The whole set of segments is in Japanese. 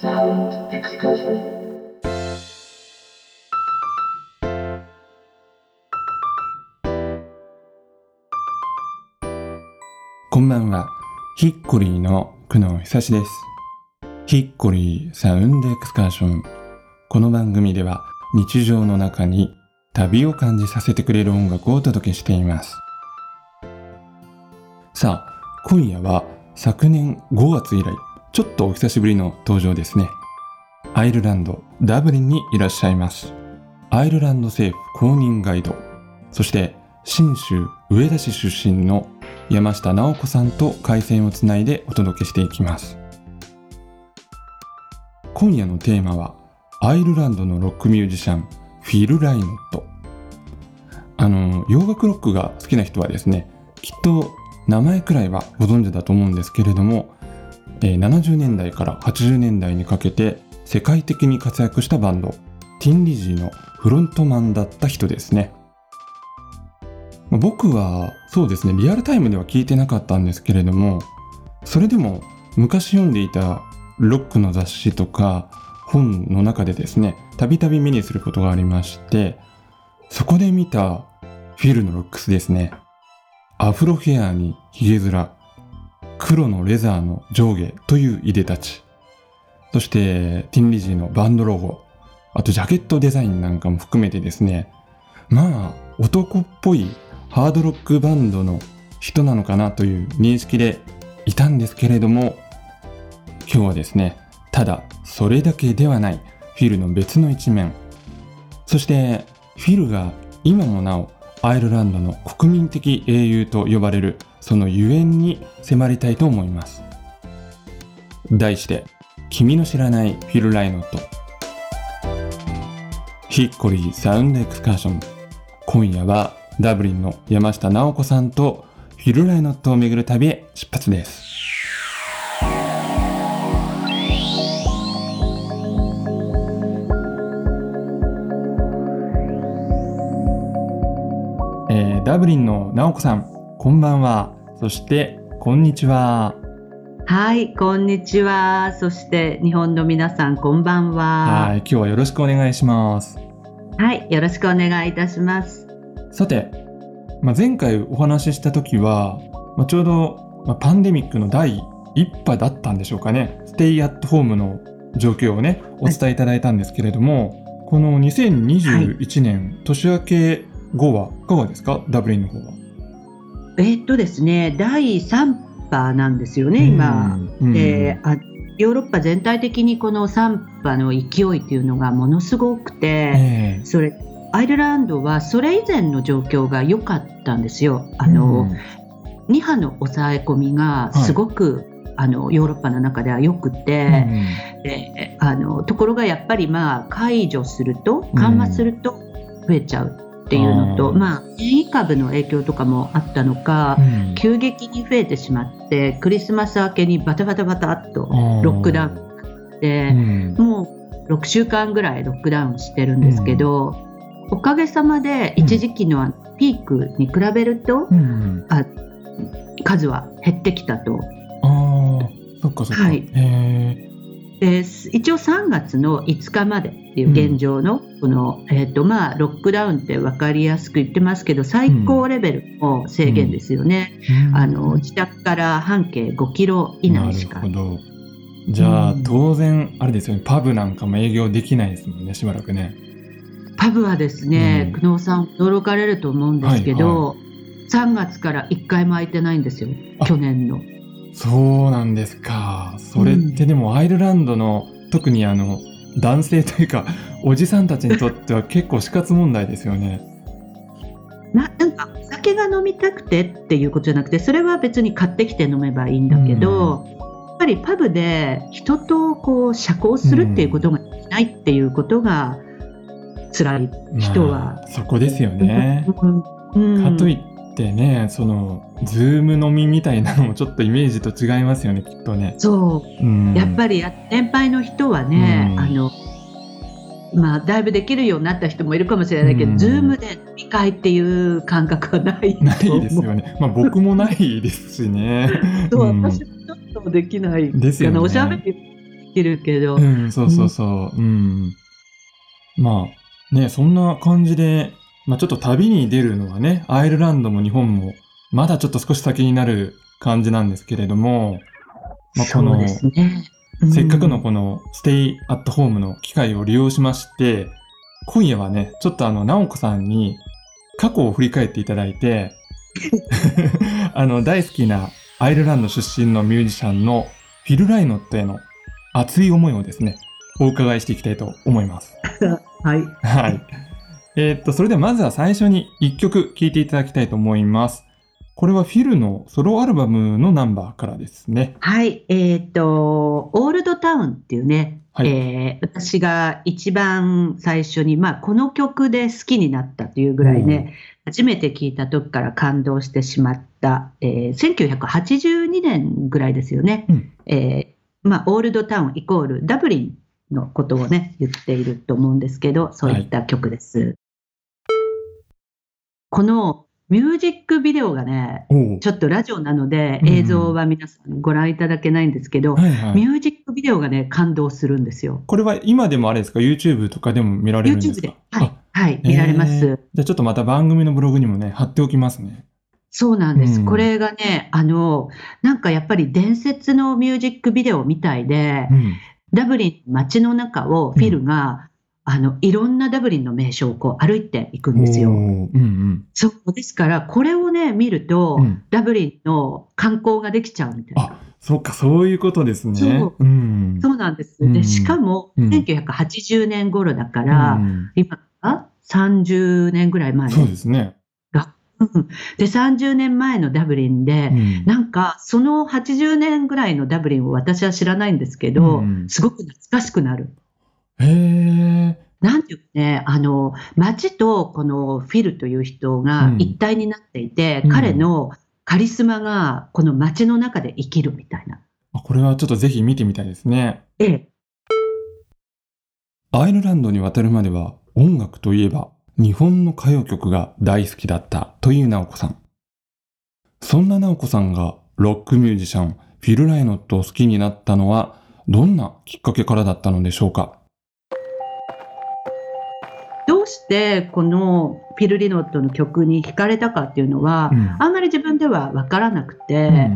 Sound excursion. こんばんは。ヒッコリーの久野久志です。ヒッコリーサウンドエクスカーション。この番組では日常の中に旅を感じさせてくれる音楽をお届けしています。さあ、今夜は昨年5月以来、ちょっとお久しぶりの登場ですね。アイルランド、ダブリンにいらっしゃいます。アイルランド政府公認ガイド、そして信州上田市出身の山下直子さんと回線をつないでお届けしていきます今夜のテーマはアイルランドのロックミュージシャンフィル・ライノットあの洋楽ロックが好きな人はですねきっと名前くらいはご存知だと思うんですけれども、え70年代から80年代にかけて世界的に活躍したバンドティンリジーのフロントマンだった人ですね。僕はそうですねリアルタイムでは聞いてなかったんですけれどもそれでも昔読んでいたロックの雑誌とか本の中でですねたびたび目にすることがありましてそこで見たフィルのロックスですね。アフロヘアにヒゲ面黒のレザーの上下といういでたち。そしてティンリジーのバンドロゴ。あとジャケットデザインなんかも含めてですね。まあ男っぽいハードロックバンドの人なのかなという認識でいたんですけれども今日はですねただそれだけではないフィルの別の一面。そしてフィルが今もなおアイルランドの国民的英雄と呼ばれるそのゆえんに迫りたいと思います。題して君の知らないフィル・ライノットヒッコリーサウンドエクスカーション。今夜はダブリンの山下直子さんとフィル・ライノットを巡る旅へ出発です。ブリンの直子さんこんばんはそしてこんにちははい、こんにちは。そして日本の皆さん、こんばんは。はい今日はよろしくお願いしますはい、よろしくお願いいたします。さて、まあ、前回お話しした時は、まあ、ちょうど、まあ、パンデミックの第一波だったんでしょうかねステイアットホームの状況をねお伝えいただいたんですけれども、この2021年、年明け後はいかがですか？ダブリンの方は。えーっとですね、第3波なんですよね、今。うん。であヨーロッパ全体的にこの3波の勢いというのがものすごくて、ええ。それアイルランドはそれ以前の状況が良かったんですよ。あの、2波の抑え込みがすごく、あのヨーロッパの中では良くて、うんであのところがやっぱりまあ解除すると緩和すると増えちゃうっていうのと、うん。まあ変異株の影響とかもあったのか、うん。急激に増えてしまってクリスマス明けにバタバタバタっとロックダウンになって、うん。もう6週間ぐらいロックダウンしてるんですけど、おかげさまで一時期のピークに比べるとうん。あ数は減ってきたと。ああそっかそっか。はい。えで一応3月の5日までっていう現状のこの、えーとまあ、ロックダウンって分かりやすく言ってますけど最高レベルの制限ですよね、ーあの自宅から半径5キロ以内しか。なるほど。じゃあ、うん。当然あれですよね。パブなんかも営業できないですもんねしばらくね。パブはですね、うん。久能さん驚かれると思うんですけど、3月から1回も空いてないんですよ。あ去年の。そうなんですか。それってでもアイルランドの特にあの男性というかおじさんたちにとっては結構死活問題ですよね。ななんかお酒が飲みたくてっていうことじゃなくてそれは別に買ってきて飲めばいいんだけど、やっぱりパブで人とこう社交するっていうことができないっていうことが辛い人は。まあそこですよね。うんうんかといってねそのズーム飲みみたいなのもちょっとイメージと違いますよねきっとね。そううん、やっぱりや年配の人はね、うんあのまあ、だいぶできるようになった人もいるかもしれないけど、うんズームで飲み会っていう感覚はないないですよね。まあ僕もないですしね。そううん私もちょっとできないですよねおしゃべりできるけど、うん、そうそうそう。うん。まあ、ね、そんな感じで、まあちょっと旅に出るのはね、アイルランドも日本も、まだちょっと少し先になる感じなんですけれども、まあこのね。うんせっかくのこのステイアットホームの機会を利用しまして、今夜はね、ちょっとあの、直子さんに過去を振り返っていただいて、あの、大好きなアイルランド出身のミュージシャンのフィル・ライノットへの熱い思いをですね、お伺いしていきたいと思います。はい。はい。えーっと、それではまずは最初に一曲聴いていただきたいと思います。これはフィルのソロアルバムのナンバーからですね。はい。えっ、と、オールドタウンっていうね、はいえー私が一番最初に、まあ、この曲で好きになったというぐらいね、初めて聞いた時から感動してしまった、えー1982年ぐらいですよね。うんえーまあ、オールドタウンイコールダブリンのことをね、言っていると思うんですけど、そういった曲です。このミュージックビデオがね、ちょっとラジオなのでうん映像は皆さんご覧いただけないんですけど、はいはい。ミュージックビデオがね、感動するんですよ。これは今でもあれですか ?YouTube とかでも見られるんです YouTube かで。はい。はい。見られます。えーじゃあちょっとまた番組のブログにもね、貼っておきますね。そうなんです。うんこれがね、あの、なんかやっぱり伝説のミュージックビデオみたいで、うん。ダブリン街の中をフィルが、あの、いろんなダブリンの名所をこう歩いていくんですよ。うんうん。そうですから、これをね、見ると、うんダブリンの観光ができちゃうみたいな。あ、そっか、そういうことですね。そううん。そうなんです。うんで、しかも、うん1980年頃だから、うん今から30年ぐらい前。そうですね。うんで、30年前のダブリンで、うんなんか、その80年ぐらいのダブリンを私は知らないんですけど、うんすごく懐かしくなる。へえ。なんていうかね、あの、街とこのフィルという人がうん一体になっていて、うん彼のカリスマがこの街の中で生きるみたいな。あこれはちょっとぜひ見てみたいですね。ええ、アイルランドに渡るまでは音楽といえば日本の歌謡曲が大好きだったという直子さん。そんな直子さんがロックミュージシャンフィル・ライノットを好きになったのはどんなきっかけからだったのでしょうか？してこのフィル・リノットの曲に惹かれたかっていうのは、うん。あんまり自分では分からなくて、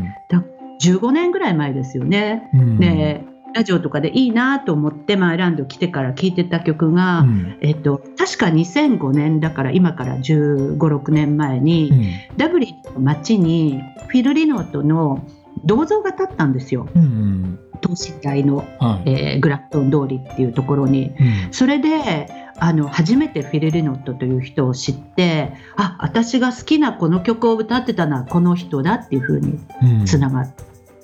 15年ぐらい前ですよね。うん。で、ラジオとかでいいなと思って、まあ、アイルランド来てから聴いてた曲が、うん。えっと、確か2005年だから今から15、6年前に、うん。ダブリンの街にフィル・リノートの銅像が立ったんですよ。うんうん等身大の、はいえーグラフトン通りっていうところに。うんそれで、あの、初めてフィル・リノットという人を知って、あ、私が好きなこの曲を歌ってたのはこの人だっていうふうにうんつながっ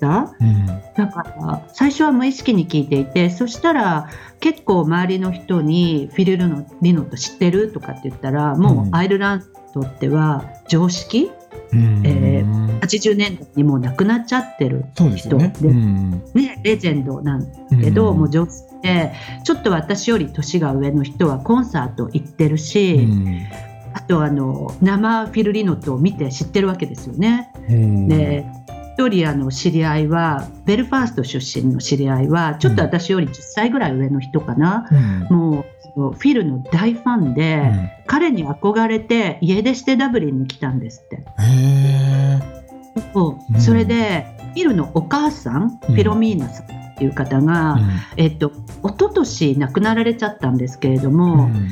た。うんだから最初は無意識に聞いていてそしたら結構周りの人にフィル・リノリノット知ってるとかって言ったらもうアイルランドっては常識うん。え80年代にもう亡くなっちゃってる。人でうん。ねレジェンドなんだけど、もう常識でちょっと私より年が上の人はコンサート行ってるし、うん。あとあの生フィル・リノットを見て知ってるわけですよね。うんで一人あの知り合いはベルファースト出身の知り合いはちょっと私より10歳ぐらい上の人かな、うん。もうフィルの大ファンで、うん彼に憧れて家出してダブリンに来たんですって。へそううんそれでフィルのお母さん、フィロミーナさんっていう方が、え。えっと一昨年亡くなられちゃったんですけれども、うん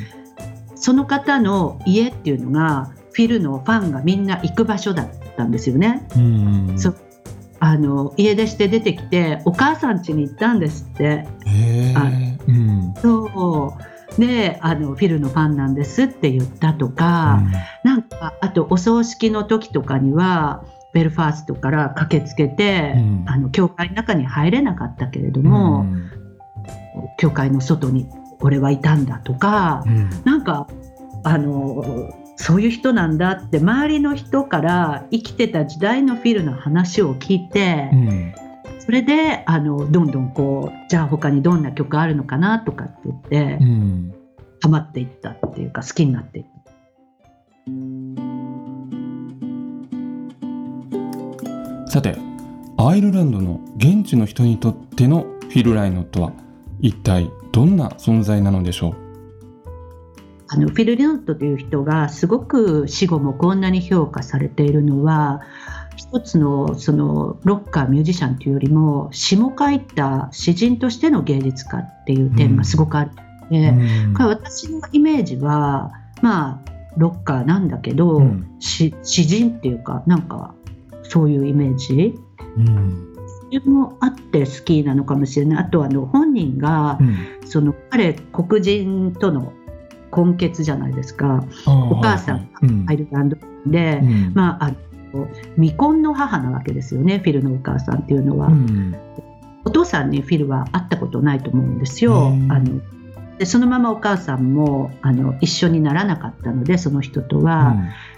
その方の家っていうのがフィルのファンがみんな行く場所だったんですよね。うんあの家出して出てきてお母さん家に行ったんですって。へえ。うんそうであのフィルのファンなんですって言ったとか、なんかあとお葬式の時とかにはベルファーストから駆けつけて、うん。あの教会の中に入れなかったけれども、うん。教会の外に俺はいたんだとか、うん。なんかあのそういう人なんだって周りの人から生きてた時代のフィルの話を聞いて、うんそれであのどんどんこうじゃあ他にどんな曲あるのかなとかって言って、うんハマっていったっていうか好きになっていった。さて、アイルランドの現地の人にとってのフィル・ライノットは一体どんな存在なのでしょう？あのフィル・リノットという人がすごく死後もこんなに評価されているのは一つのそのロッカーミュージシャンというよりも詩も書いた詩人としての芸術家っていう点がすごくあるので、うん。これ私のイメージはまあロッカーなんだけど、うん。詩詩人っていうかなんかそういうイメージ？うんそれもあって好きなのかもしれない。あとあの本人がうん。その彼黒人との根血じゃないですか。お母さんはい。はいうん。アイルランドで、うん。まあ、未婚の母なわけですよねフィルのお母さんっていうのは、うん。お父さんにフィルは会ったことないと思うんですよ。あのでそのままお母さんもあの一緒にならなかったのでその人とは、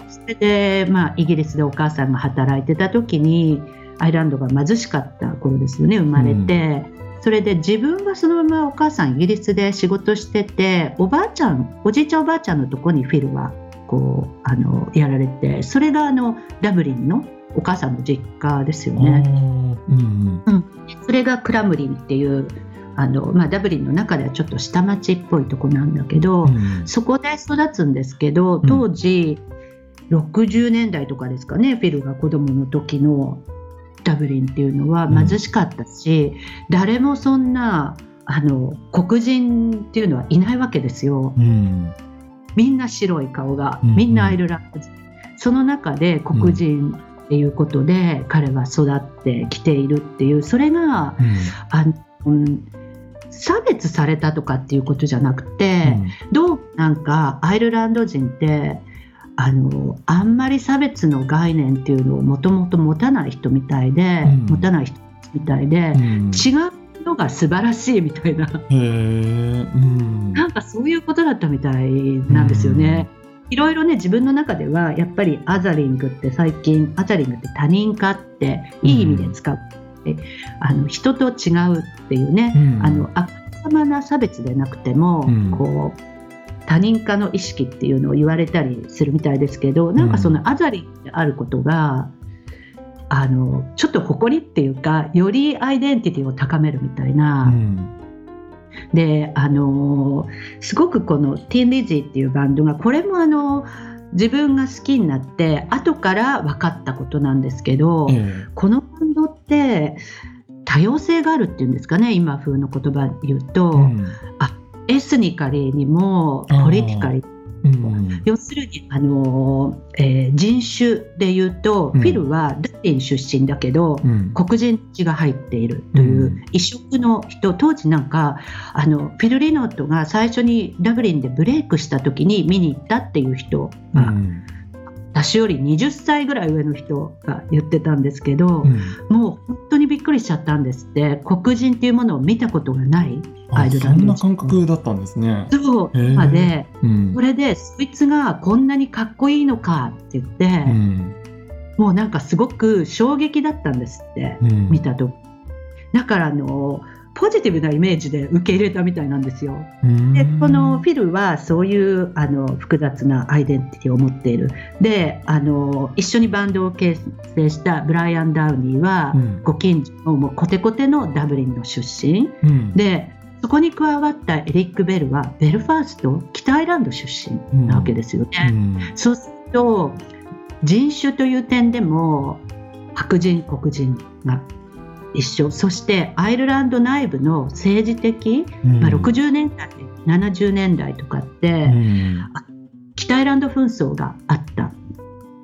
それで、まあ、イギリスでお母さんが働いてた時にアイルランドが貧しかった頃ですよね生まれて、それで自分はそのままお母さんイギリスで仕事してておばあちゃんおじいちゃんおばあちゃんのとこにフィルはこうあのやられてそれがあのダブリンのお母さんの実家ですようんね。うん。うん。それがクラムリンっていうあの、まあ、ダブリンの中ではちょっと下町っぽいとこなんだけど、うん。そこで育つんですけど当時、60年代とかですかねフィルが子供の時のダブリンっていうのはうん。貧しかったし、誰もそんなあの黒人っていうのはいないわけですよ。うんみんな白い顔がうんみんなアイルランド人、その中で黒人っていうことで彼は育ってきているっていう。それがあの、うん差別されたとかっていうことじゃなくて、どうなんかアイルランド人ってあのあんまり差別の概念っていうのをもともと持たない人みたいで、うん。持たない人みたいで、うん。違うのが素晴らしいみたいな。うん。なんかそういうことだったみたいなんですよね。いろいろね自分の中ではやっぱりアザリングって最近アザリングって他人化っていい意味で使う、あの人と違うっていうね、うん。あのあさまな差別でなくても、うん。こう他人化の意識っていうのを言われたりするみたいですけどなんかそのアザリンであることが、あのちょっと誇りっていうかよりアイデンティティを高めるみたいな。うん。であのーすごくこのティーン・リジーっていうバンドがこれもあの自分が好きになって後から分かったことなんですけど、ええ。このバンドって多様性があるっていうんですかね今風の言葉で言うと、うん。エスニカリーにもポリティカリーうん。要するにあのー、えー人種で言うと、うん。フィルはダッリン出身だけど、うん。黒人血が入っているといううん。異色の人、当時なんかあのフィル・リノットが最初にダブリンでブレイクした時に見に行ったっていう人が、うん私より20歳ぐらい上の人が言ってたんですけど、うん。もう本当にびっくりしちゃったんですって。黒人っていうものを見たことがないアあイルランドそんな感覚だったんですね。そう。までうん。それでそいつがこんなにかっこいいのかって言って、うん。もうなんかすごく衝撃だったんですって。うん。見たと。だからあのポジティブなイメージで受け入れたみたいなんですよ。うん。でこのフィルはそういうあの複雑なアイデンティティを持っている。であの一緒にバンドを結成したブライアン・ダウニーは、うん。ご近所のもうコテコテのダブリンの出身。うん。でそこに加わったエリック・ベルはベルファースト北アイランド出身なわけですよね。うん。そうすると人種という点でも白人黒人が一緒。そしてアイルランド内部の政治的、うん。まあ、60年代70年代とかって、うん。北アイランド紛争があった。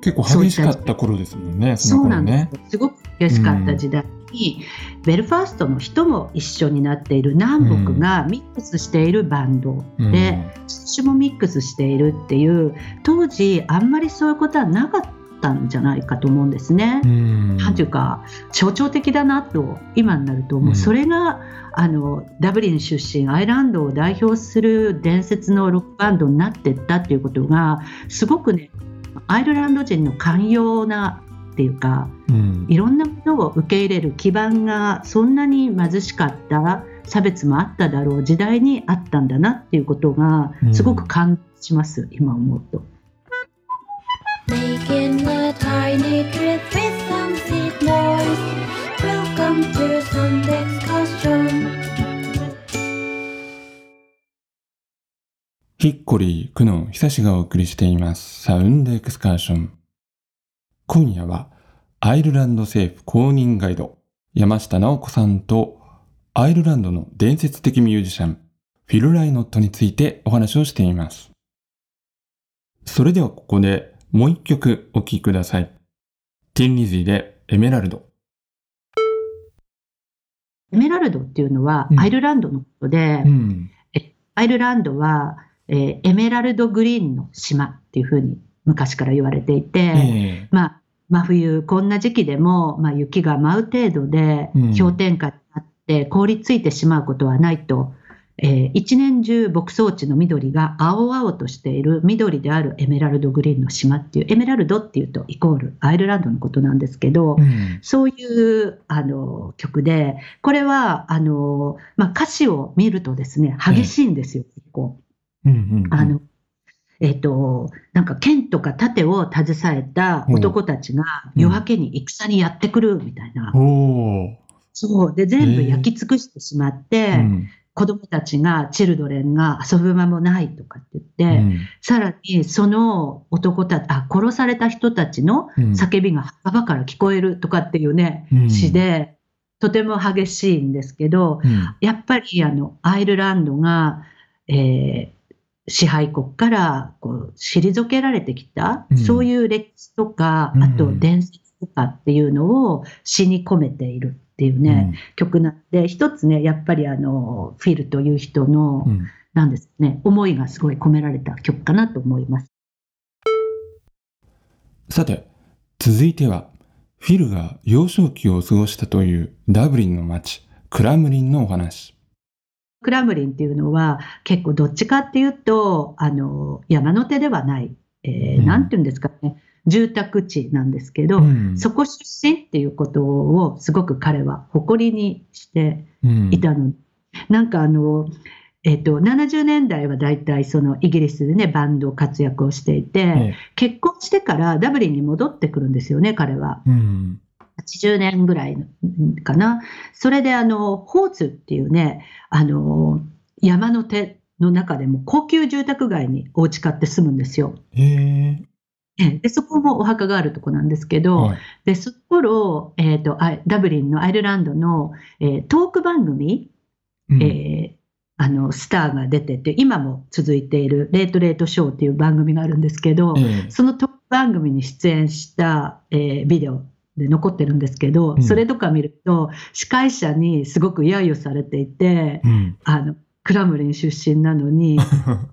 結構激しかった頃ですもんね、そのそうなんで。すすごく激しかった時代に、ベルファーストの人も一緒になっている。南北がミックスしているバンドうん。もミックスしているっていう。当時あんまりそういうことはなかったんじゃないかと思うんですね。うん。なんていうか象徴的だなと今になると思う、うん。それがあのダブリン出身アイランドを代表する伝説のロックバンドになっていったっていうことがすごくねアイルランド人の寛容なっていうかうん。いろんなものを受け入れる基盤がそんなに貧しかった差別もあっただろう時代にあったんだなっていうことがすごく感じます、今思うと。Making a tiny trip with some seed noise. Welcome to Sunday excursion. キッコリー、クノン、久しがお送りしています。サウンドエクスカーション。今夜は、アイルランド政府公認ガイド、山下直子さんと、アイルランドの伝説的ミュージシャン、フィル・ライノットについてお話をしています。それではここでもう一曲お聴きください。ティンリズィでエメラルド。エメラルドっていうのはうんアイルランドのことで、ん。アイルランドは、えーエメラルドグリーンの島っていうふうに昔から言われていて、えまあ、真冬、こんな時期でも、まあ、雪が舞う程度でうん氷点下になって凍りついてしまうことはないと、えー一年中牧草地の緑が青々としている緑であるエメラルドグリーンの島っていう、エメラルドっていうとイコールアイルランドのことなんですけど、うん。そういうあの曲で、これはあの、まあ、歌詞を見るとですね、激しいんですよ、結構。えっ、と、なんか剣とか盾を携えた男たちがうん夜明けに戦にやってくるみたいな。おー。そう。で、全部焼き尽くしてしまって、うん子供たちが、チルドレンが遊ぶ間もないとかって言って、うん。さらにその男たち、あ、殺された人たちのうん。叫びが墓場から聞こえるとかっていうね、うん。詩で、とても激しいんですけど、うん。やっぱりあのアイルランドが、えー支配国からこう退けられてきた、うん。そういう歴史とか、うん。あと伝説とかっていうのを詩に込めているっていうね、曲なんで、一つね、やっぱりあのフィルという人の、うんうんなんですね、思いがすごい込められた曲かなと思います。さて、続いては、フィルが幼少期を過ごしたというダブリンの町、クラムリンのお話。クラムリンっていうのは結構どっちかっていうと、あの、山の手ではない、えーうんなんていうんですかね、住宅地なんですけど、うんそこ出身っていうことをすごく彼は誇りにしてうんいたの。なんかあの、えっ、と、70年代は大体そのイギリスでね、バンド活躍をしていて、え結婚してからダブリンに戻ってくるんですよね、彼は。えうん80年ぐらいかな。それであの、ホーツっていうね、あの、山の手の中でも高級住宅街にお家買って住むんですよ。へええ。でそこもお墓があるとこなんですけど、はい。で、その頃、えっ、と、あダブリンのアイルランドの、えートーク番組、うん。えーあの、スターが出てて、今も続いているレートレートショーっていう番組があるんですけど、ええ。そのトーク番組に出演した、えービデオで残ってるんですけど、うん。それとか見ると、司会者にすごく揶揄されていて、うん。あの、クラムリン出身なのに、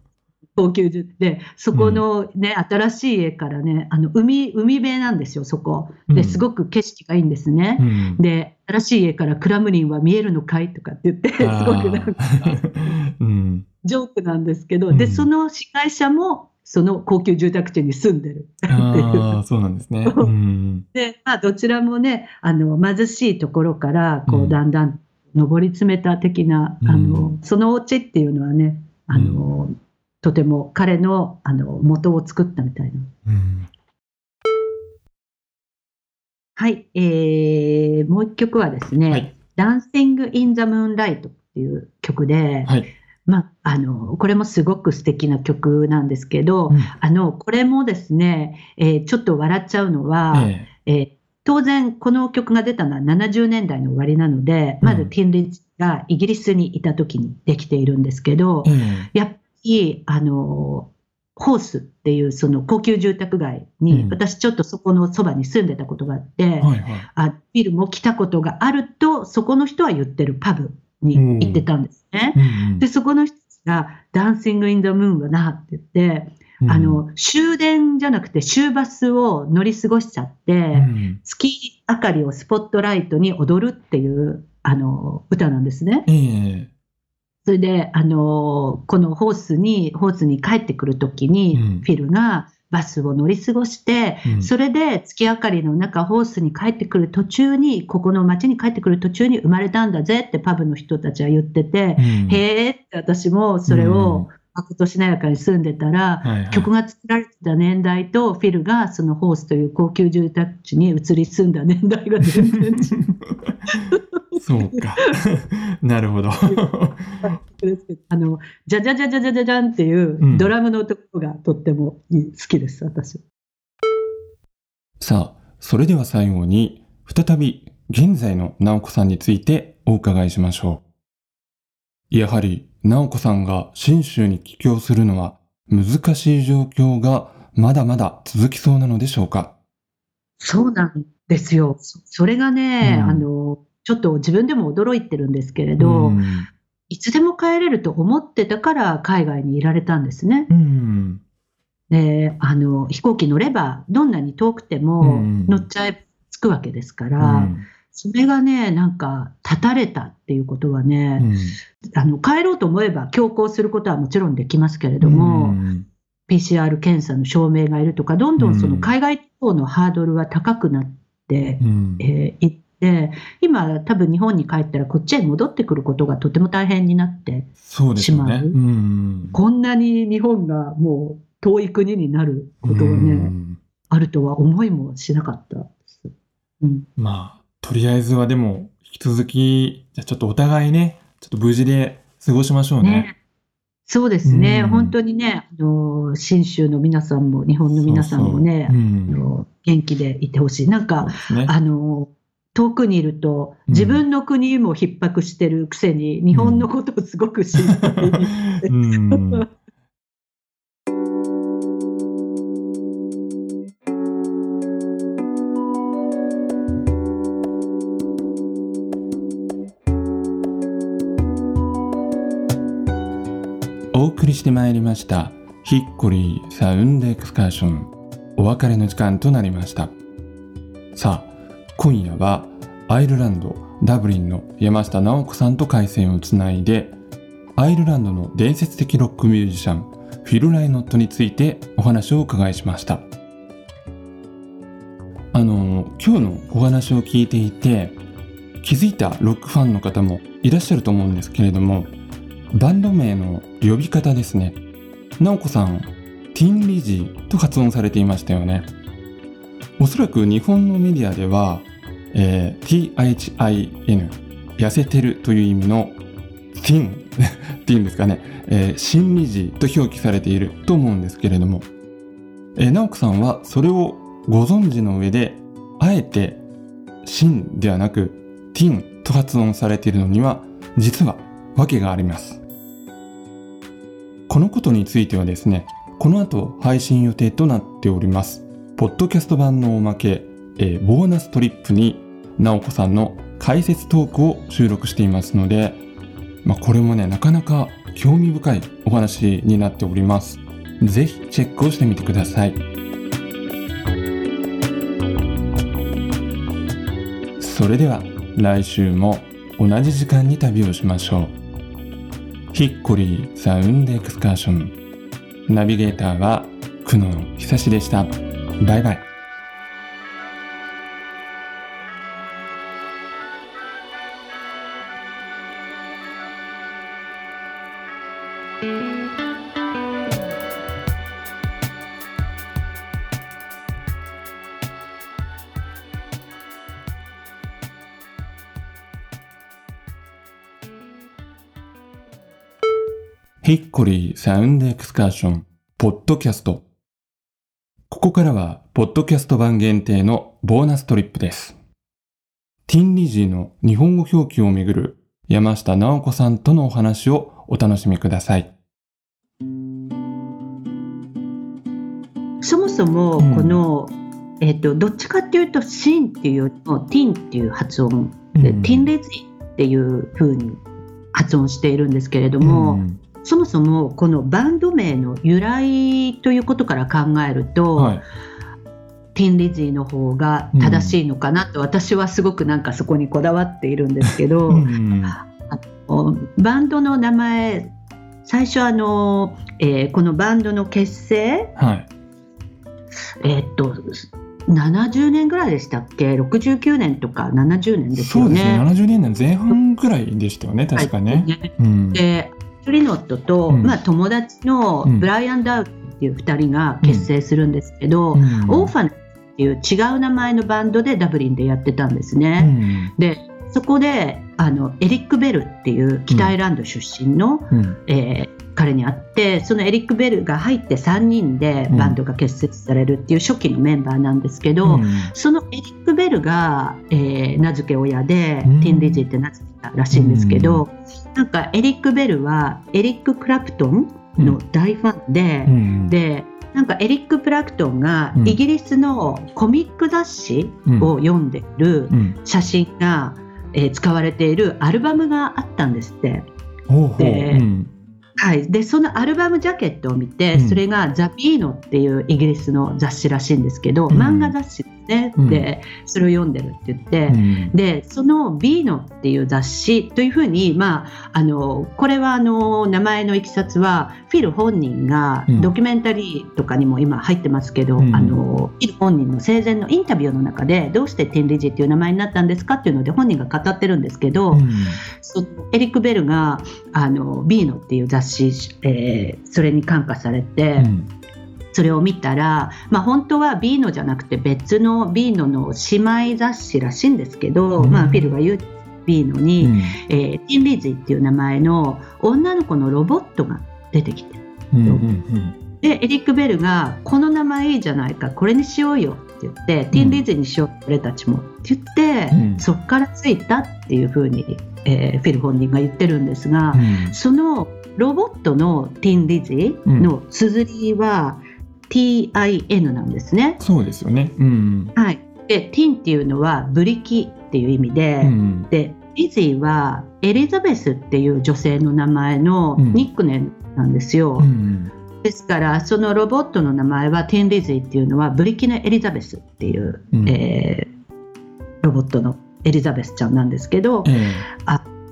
高級住で、そこのね、新しい家からね、あの、海、海辺なんですよ、そこ。で、うんすごく景色がいいんですね。うんで、新しい家からクラムリンは見えるのかいとかって言って、すごくなんか、うんジョークなんですけど、うんで、その司会者も、その高級住宅地に住んでるっていう。そうなんですね。うんで、まあ、どちらもね、あの、貧しいところから、こうんう、だんだん上り詰めた的な、うんあの、そのお家っていうのはね、あの、とても彼の、あの、元を作ったみたいな。うんはい、えー、もう一曲はですね、はい。Dancing in the Moonlight っていう曲で、はい。まあ、あの、これもすごく素敵な曲なんですけど、うんあの、これもですね、えーちょっと笑っちゃうのは、ええー当然、この曲が出たのは70年代の終わりなので、うん。まずティンリッチがイギリスにいた時にできているんですけどえ、えやっぱり、あの、ホースっていうその高級住宅街に、うん。私ちょっとそこのそばに住んでたことがあって、えはいはい。あビルも来たことがあると、そこの人は言ってるパブに行ってたんですね。うんで、そこの人が、ダンシング・イン・ザ・ムーンはなって言って、うんあの、終電じゃなくて終バスを乗り過ごしちゃって、うん。月明かりをスポットライトに踊るっていう、あの、歌なんですね。ええ。それで、あの、このホースに、ホースに帰ってくるときに、うん。フィルがバスを乗り過ごして、うん。それで月明かりの中、ホースに帰ってくる途中に、ここの町に帰ってくる途中に生まれたんだぜってパブの人たちは言ってて、うん。へーって私もそれを白としなやかに住んでたら、はいはい曲が作られてた年代とフィルがそのホースという高級住宅地に移り住んだ年代が全然違う そうか。なるほど。あのじゃじゃじゃじゃじゃじゃじゃんっていううんドラムのところがとっても好きです私。さあ、それでは最後に、再び現在の直子さんについてお伺いしましょう。やはり、直子さんが信州に帰郷するのは難しい状況がまだまだ続きそうなのでしょうか？そうなんですよ。そそれがね、うんあのちょっと自分でも驚いてるんですけれど、うんいつでも帰れると思ってたから海外にいられたんですね。うん。であの飛行機乗ればどんなに遠くてうもん乗っちゃえ着くわけですかうら、んそれがねなんか立たれたっていうことはね、あの帰ろうと思えば強行することはもちろんできますけれども、うん。PCR 検査の証明がいるとかどんどんそのうん海外渡航のハードルは高くなってうん。えーいって、今、多分日本に帰ったらこっちへ戻ってくることがとても大変になって。しまう。うん。こんなに日本がもう遠い国になることがうね、ん。あるとは思いもしなかったです。うん、まあ、とりあえずはでも、引き続き、じゃあちょっとお互いね、ちょっと無事で過ごしましょうね。ね。そうですね、うん。本当にね、あの信州の皆さんも、日本の皆さんもね、そうそう。うん。あの元気でいてほしい。なんかね。あの遠くにいると、うん。自分の国も逼迫してるくせに、日本のことをすごく心配にうん りしてまいりました。ヒッコリーサウンドエクスカーション。お別れの時間となりました。さあ今夜はアイルランドダブリンの山下直子さんと回線をつないでアイルランドの伝説的ロックミュージシャンフィル・ライノットについてお話をお伺いしました。あの今日のお話を聞いていて気づいたロックファンの方もいらっしゃると思うんですけれどもバンド名の呼び方ですね。直子さんティン・リジーと発音されていましたよね。おそらく日本のメディアでは、えー THIN 痩せてるという意味のティン っていうんですかね、えー、シン・リジーと表記されていると思うんですけれども、えー直子さんはそれをご存知の上であえてシンではなくティンと発音されているのには実は訳があります。このことについてはですねこの後配信予定となっております。ポッドキャスト版のおまけ、えーボーナストリップに直子さんの解説トークを収録していますので、まあ、これもねなかなか興味深いお話になっております。ぜひチェックをしてみてください。それでは来週も同じ時間に旅をしましょう。ヒッコリーサウンドエクスカーション。ナビゲーターは久野久志でした。バイバイ。ヒッコリーサウンドエクスカーションポッドキャストここからはポッドキャスト版限定のボーナストリップです。ティンリジーの日本語表記をめぐる山下直子さんとのお話をお楽しみください。そもそもうん。この、えっとどっちかっていうと「シン」っていうよりも「ティン」っていう発音。で、うん。ティンレジっていう風に発音しているんですけれども、うんそもそもこのバンド名の由来ということから考えると、はい。ティン・リジーの方が正しいのかなと、私はすごくなんかそこにこだわっているんですけど、うん。バンドの名前最初あの、えーこのバンドの結成はい。えーっと70年ぐらいでしたっけ？69年とか70年ですよそうですね。ね。70年代前半ぐらいでしたよね確かね、はい。うん。でトリノットと、うん。まあ、友達のうん。ブライアン・ダウっていう2人が結成するんですけど、うん。オーファナっていう違う名前のバンドでダブリンでやってたんですうね。ん。でそこであのエリック・ベルっていう北アイルランド出身の、うん。えー彼に会ってそのエリック・ベルが入って3人でバンドが結成されるっていう初期のメンバーなんですけど、うん。そのエリック・ベルが、えー名付け親で、うん。ティン・リジーって名付らしいんですけど、なんかエリック・ベルはエリック・クラプトンの大ファンで、うん。でなんかエリック・プラクトンがうん。イギリスのコミック雑誌うんを読んでいるうん。写真が、えー使われているアルバムがあったんですって。でうん。はい、でそのアルバムジャケットを見て、うん。それが「ザ・ビーノ」っていうイギリスの雑誌らしいんですけど、うん。漫画雑誌ね、うん。でそれを読んでるって言って、うん。でその「ビーノ」っていう雑誌というふうに、まあ、あのこれはあの名前のいきさつはフィル本人がうん。ドキュメンタリーとかにも今入ってますけど、うん。あのフィル本人の生前のインタビューの中でどうしてテンリジっていう名前になったんですかっていうので本人が語ってるんですけど、うん。そのエリック・ベルがあの「ビーノ」っていう雑誌、えーそれに感化されて、うんそれを見たら、まあ、本当はビーノじゃなくて別のビーノの姉妹雑誌らしいんですけど、うん。まあ、フィルが言うビーノに、うん。えーティン・リーズイっていう名前の女の子のロボットが出てきて。うんうんでエリック・ベルが「この名前いいじゃないかこれにしようよ」って言って、ティン・リーズイにしよう俺たちもって言って、うん。そっからついたっていうふうに、えーフィル本人が言ってるんですが、うん。そのロボットのティン・リズイの綴りは TIN なんですね。そうですよね。うん。はい、でティンっていうのはブリキっていう意味で,、うん。でリズイはエリザベスっていう女性の名前のうん。ニックネームなんですよ。うんですからそのロボットの名前はティン・リズイっていうのはブリキのエリザベスっていう、うん。えーロボットのエリザベスちゃんなんですけど、え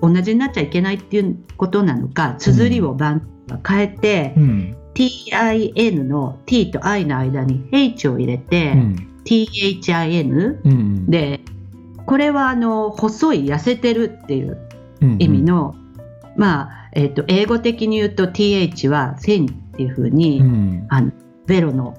同じになっちゃいけないっていうことなのか綴りを番が変えて、えうん TIN の T と I の間に H を入れて、うん。THIN うんでこれはあの細い痩せてるっていううん意味の、まあえっと英語的に言うと TH は thin っていうふうに、うん。あのベロの、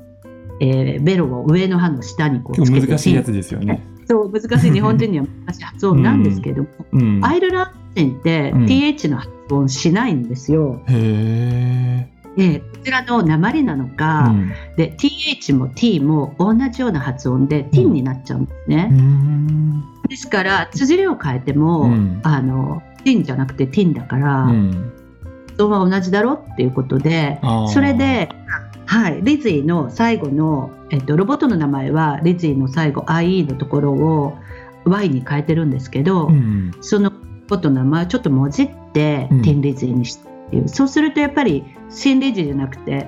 えーベロを上の歯の下にこう結つけて構難しいやつですよね。そう難しい日本人には難しい発音なんですけども、うん。アイルランド人ってうん。TH の発音しないんですよ。へでこちらの鉛なのえか、うん。で TH も T も同じような発音で T になっちゃうんですね。うん。ですから綴りを変えても、うん。あの T じゃなくて T だから、うん。発音は同じだろっていうことでそれで、はい、リズィの最後の、えっと、ロボットの名前はリズィの最後 IE のところを Y に変えてるんですけど、うんそのロボットの名前をちょっともじって、うん。ティンリズィにしたっていうそうするとやっぱりシンリズィじゃなくて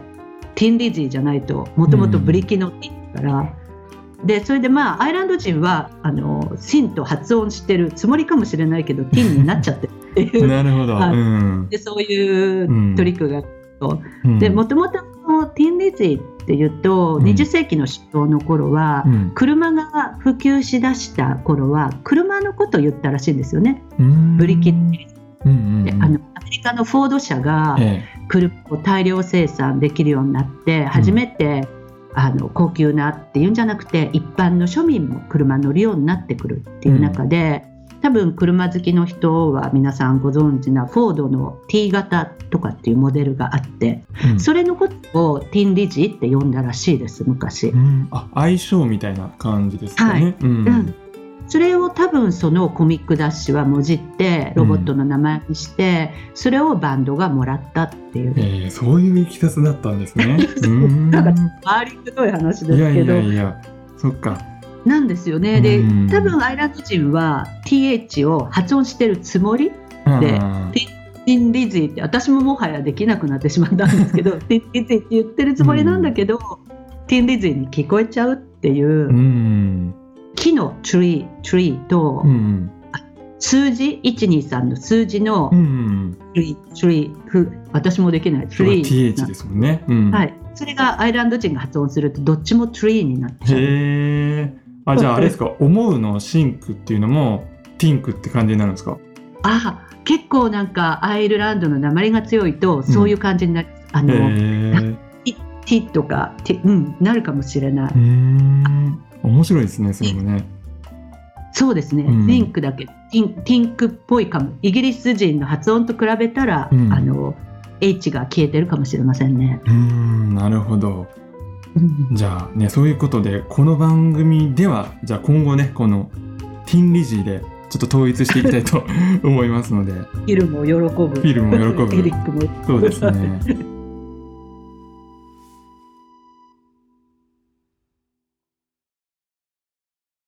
ティンリズィじゃないともともとブリキのティだから、でそれでまあアイランド人はあのシンと発音してるつもりかもしれないけどティンになっちゃってる。っていうなるほど。はい。うん。でそういうトリックがあると、うん。でもともとティンリズィっていうと、うん。20世紀の初頭の頃は、うん。車が普及しだした頃は車のことを言ったらしいんですよね。うん。ブリキうんうんうん。であのアメリカのフォード社がえ車を大量生産できるようになって初めて、あの高級なっていうんじゃなくて一般の庶民も車乗るようになってくるっていう中で、多分車好きの人は皆さんご存知なフォードの T 型とかっていうモデルがあってえうん。それのことをティンリジって呼んだらしいです昔。うん。あ相性みたいな感じですかはね。うん。うんそれを多分そのコミック雑誌はもじってロボットの名前にして、それをバンドがもらったっていう、えーそういういきさつだったんですね。うん。なんか回りくどい話ですいやいけどやいや、そっか。なんですよね。でうん。多分アイランド人は TH を発音してるつもり？でティンリズィって私ももはやできなくなってしまったんですけどティンリズィって言ってるつもりなんだけど、ティンリズィに聞こえちゃうっていう、うん木の tree, tree とうん数字？123の数字のうんうん。tree, tree ふ私もできない。それは tree TH ですもんね。うん。はい、それがアイランド人が発音するとどっちも tree になっちゃう。へえ。あじゃああれですか？思うのシンクっていうのもティンクって感じになるんですか？あ結構なんかアイルランドの鉛が強いとそういう感じになる、あへの、ーティとかティ、うん、なるかもしれなう。いん面白いですねそれもね。そうですね、うん。リンクだけティンティンクっぽいかも。イギリス人の発音と比べたら、うん。あの H が消えてるかもしれませんね。うんなるほど。うん。じゃあねそういうことでこの番組ではじゃあ今後ねこのティンリジーでちょっと統一していきたいと思いますので。フィルも喜ぶ。フィルも喜ぶ。エリックも。そうですね